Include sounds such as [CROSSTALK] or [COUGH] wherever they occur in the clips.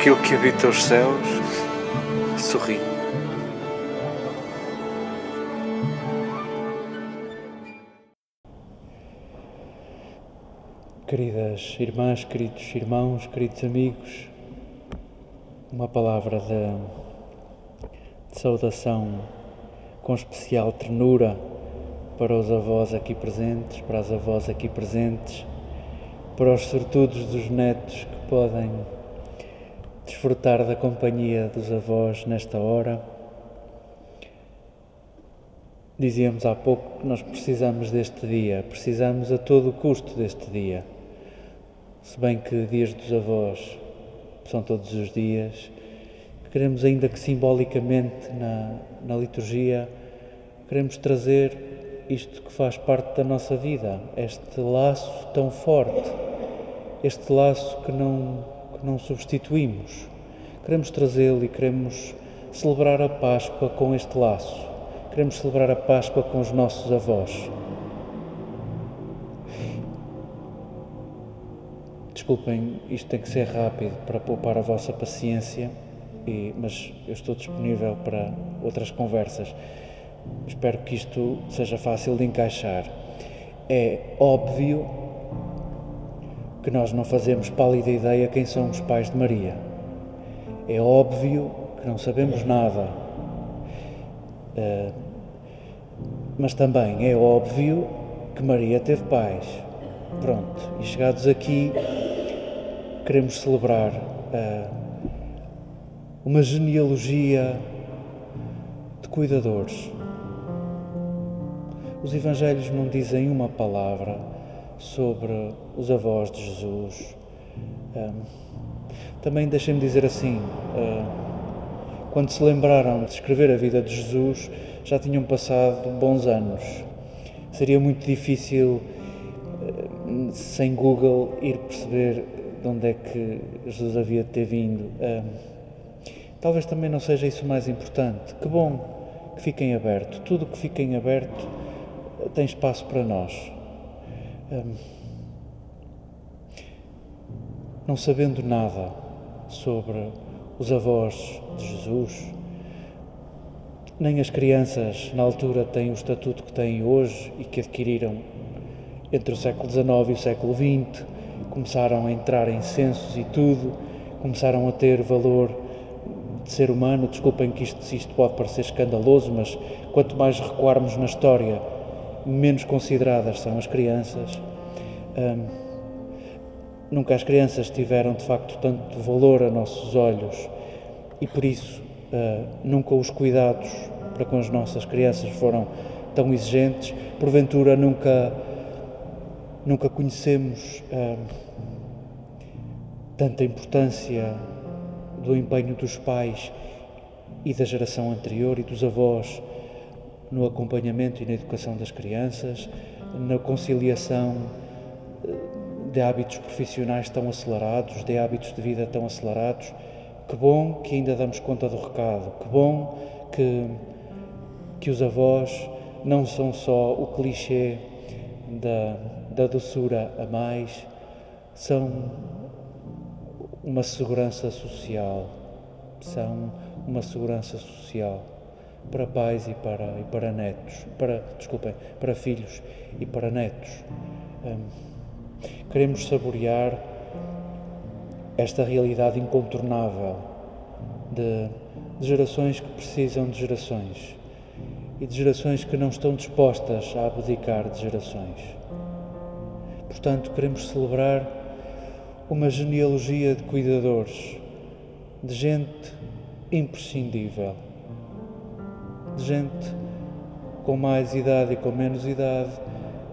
aquilo que habita os céus sorri. Queridas irmãs, queridos irmãos, queridos amigos, uma palavra de, de saudação com especial ternura para os avós aqui presentes, para as avós aqui presentes, para os sortudos dos netos que podem desfrutar da companhia dos avós nesta hora. Dizíamos há pouco que nós precisamos deste dia, precisamos a todo o custo deste dia. Se bem que dias dos avós são todos os dias, queremos ainda que simbolicamente na, na liturgia, queremos trazer isto que faz parte da nossa vida, este laço tão forte, este laço que não, que não substituímos. Queremos trazê-lo e queremos celebrar a Páscoa com este laço. Queremos celebrar a Páscoa com os nossos avós. Desculpem, isto tem que ser rápido para poupar a vossa paciência, e, mas eu estou disponível para outras conversas. Espero que isto seja fácil de encaixar. É óbvio que nós não fazemos pálida ideia quem são os pais de Maria. É óbvio que não sabemos nada. Uh, mas também é óbvio que Maria teve pais. Pronto, e chegados aqui, queremos celebrar uh, uma genealogia de cuidadores. Os Evangelhos não dizem uma palavra sobre os avós de Jesus. Também deixem-me dizer assim: quando se lembraram de escrever a vida de Jesus, já tinham passado bons anos. Seria muito difícil, sem Google, ir perceber de onde é que Jesus havia de ter vindo. talvez também não seja isso o mais importante. Que bom que fiquem aberto. Tudo que fica em aberto eh, tem espaço para nós. Não sabendo nada sobre os avós de Jesus, nem as crianças na altura têm o estatuto que têm hoje e que adquiriram entre o século XIX e o século XX começaram a entrar em censos e tudo, começaram a ter valor de ser humano. Desculpem que isto, isto pode parecer escandaloso, mas quanto mais recuarmos na história, menos consideradas são as crianças. Hum, nunca as crianças tiveram de facto tanto valor a nossos olhos e por isso uh, nunca os cuidados para com as nossas crianças foram tão exigentes. Porventura nunca nunca conhecemos tanta importância do empenho dos pais e da geração anterior e dos avós no acompanhamento e na educação das crianças, na conciliação ah, de hábitos profissionais tão acelerados, de hábitos de vida tão acelerados. Que bom que ainda damos conta do recado, que bom que, que os avós não são só o clichê da, da doçura a mais são uma segurança social, são uma segurança social para pais e para, e para netos, para, desculpem, para filhos e para netos. Um, queremos saborear esta realidade incontornável de, de gerações que precisam de gerações e de gerações que não estão dispostas a abdicar de gerações. Portanto, queremos celebrar uma genealogia de cuidadores, de gente imprescindível, de gente com mais idade e com menos idade,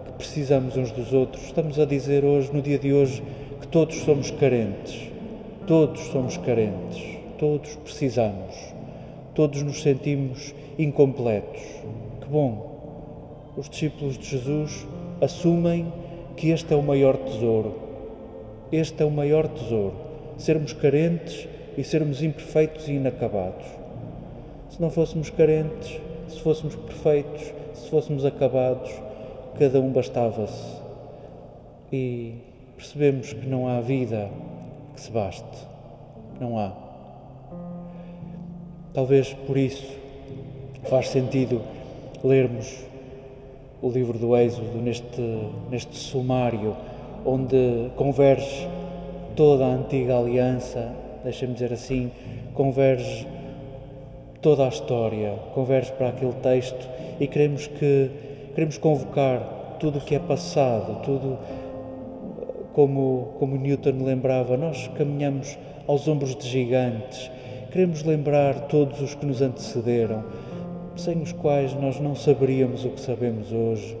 que precisamos uns dos outros. Estamos a dizer hoje, no dia de hoje, que todos somos carentes. Todos somos carentes. Todos precisamos. Todos nos sentimos incompletos. Que bom! Os discípulos de Jesus assumem que este é o maior tesouro. Este é o maior tesouro. Sermos carentes e sermos imperfeitos e inacabados. Se não fôssemos carentes, se fôssemos perfeitos, se fôssemos acabados, cada um bastava-se. E percebemos que não há vida que se baste. Não há. Talvez por isso faz sentido lermos o livro do Êxodo neste, neste sumário onde converge toda a antiga aliança, deixem-me dizer assim, converge toda a história, converge para aquele texto e queremos que queremos convocar tudo o que é passado, tudo como como Newton lembrava, nós caminhamos aos ombros de gigantes. Queremos lembrar todos os que nos antecederam, sem os quais nós não saberíamos o que sabemos hoje,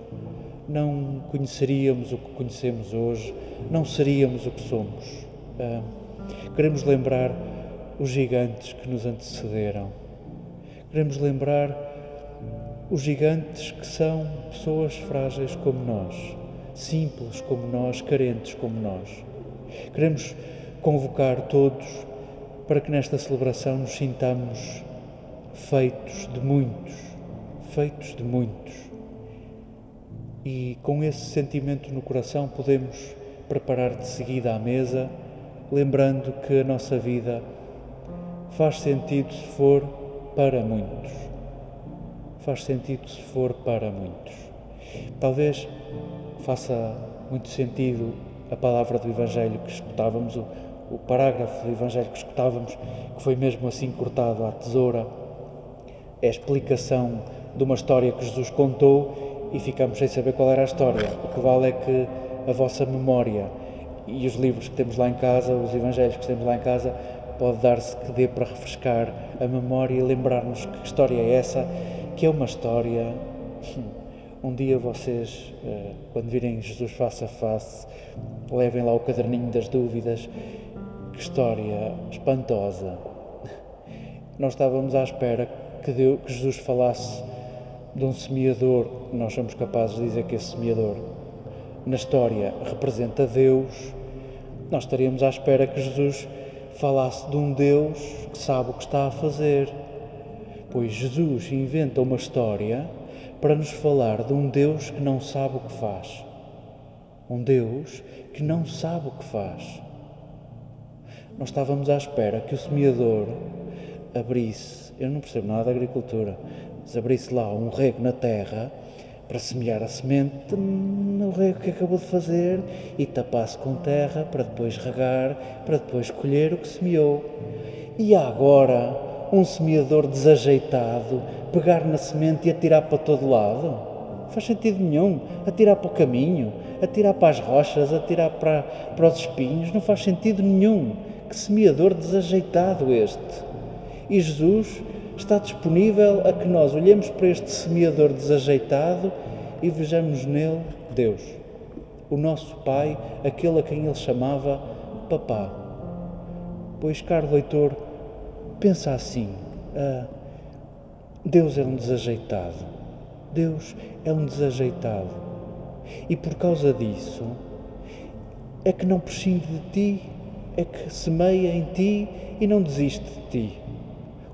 não conheceríamos o que conhecemos hoje, não seríamos o que somos. Ah, queremos lembrar os gigantes que nos antecederam. Queremos lembrar os gigantes que são pessoas frágeis como nós, simples como nós, carentes como nós. Queremos convocar todos para que nesta celebração nos sintamos feitos de muitos, feitos de muitos. E com esse sentimento no coração podemos preparar de seguida a mesa, lembrando que a nossa vida faz sentido se for para muitos. Faz sentido se for para muitos. Talvez faça muito sentido a palavra do Evangelho que escutávamos, o, o parágrafo do Evangelho que escutávamos, que foi mesmo assim cortado à tesoura, é a explicação de uma história que Jesus contou e ficamos sem saber qual era a história. O que vale é que a vossa memória e os livros que temos lá em casa, os Evangelhos que temos lá em casa, pode dar-se que dê para refrescar a memória e lembrar-nos que história é essa, que é uma história. [LAUGHS] Um dia vocês, eh, quando virem Jesus face a face, levem lá o caderninho das dúvidas que história espantosa. [LAUGHS] Nós estávamos à espera que, Deus, que Jesus falasse de um semeador, nós somos capazes de dizer que esse semeador na história representa Deus, nós estaríamos à espera que Jesus falasse de um Deus que sabe o que está a fazer. Pois Jesus inventa uma história para nos falar de um Deus que não sabe o que faz. Um Deus que não sabe o que faz. Nós estávamos à espera que o semeador abrisse, eu não percebo nada da agricultura, mas abrisse lá um rego na terra para semear a semente no rego que acabou de fazer e tapasse com terra para depois regar, para depois colher o que semeou. E agora um semeador desajeitado pegar na semente e atirar para todo lado? Não faz sentido nenhum. Atirar para o caminho, atirar para as rochas, atirar para, para os espinhos, não faz sentido nenhum. Que semeador desajeitado este! E Jesus está disponível a que nós olhemos para este semeador desajeitado e vejamos nele Deus, o nosso Pai, aquele a quem ele chamava Papá. Pois, caro leitor, pensa assim: ah, Deus é um desajeitado. Deus é um desajeitado. E por causa disso, é que não prescinde de ti é que semeia em ti e não desiste de ti.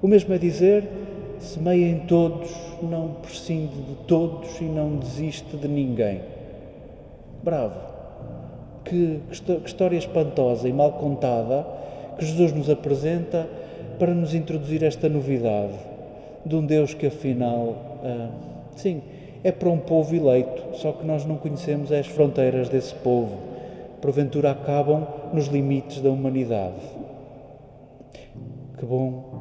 O mesmo é dizer, semeia em todos, não prescinde de todos e não desiste de ninguém. Bravo! Que, que história espantosa e mal contada que Jesus nos apresenta para nos introduzir esta novidade de um Deus que afinal, ah, sim, é para um povo eleito, só que nós não conhecemos as fronteiras desse povo porventura acabam nos limites da humanidade. Que bom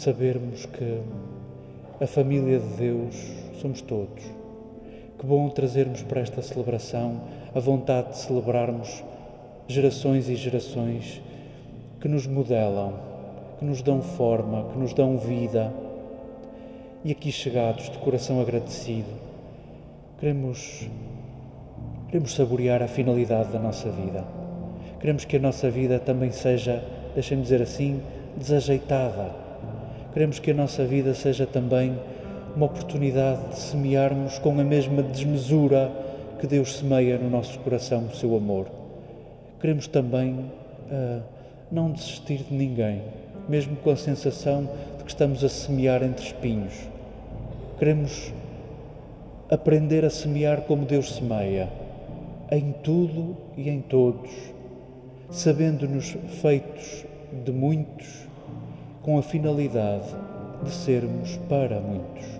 sabermos que a família de Deus somos todos. Que bom trazermos para esta celebração a vontade de celebrarmos gerações e gerações que nos modelam, que nos dão forma, que nos dão vida. E aqui chegados, de coração agradecido, queremos Queremos saborear a finalidade da nossa vida. Queremos que a nossa vida também seja, deixem-me dizer assim, desajeitada. Queremos que a nossa vida seja também uma oportunidade de semearmos com a mesma desmesura que Deus semeia no nosso coração o seu amor. Queremos também uh, não desistir de ninguém, mesmo com a sensação de que estamos a semear entre espinhos. Queremos aprender a semear como Deus semeia em tudo e em todos, sabendo-nos feitos de muitos com a finalidade de sermos para muitos.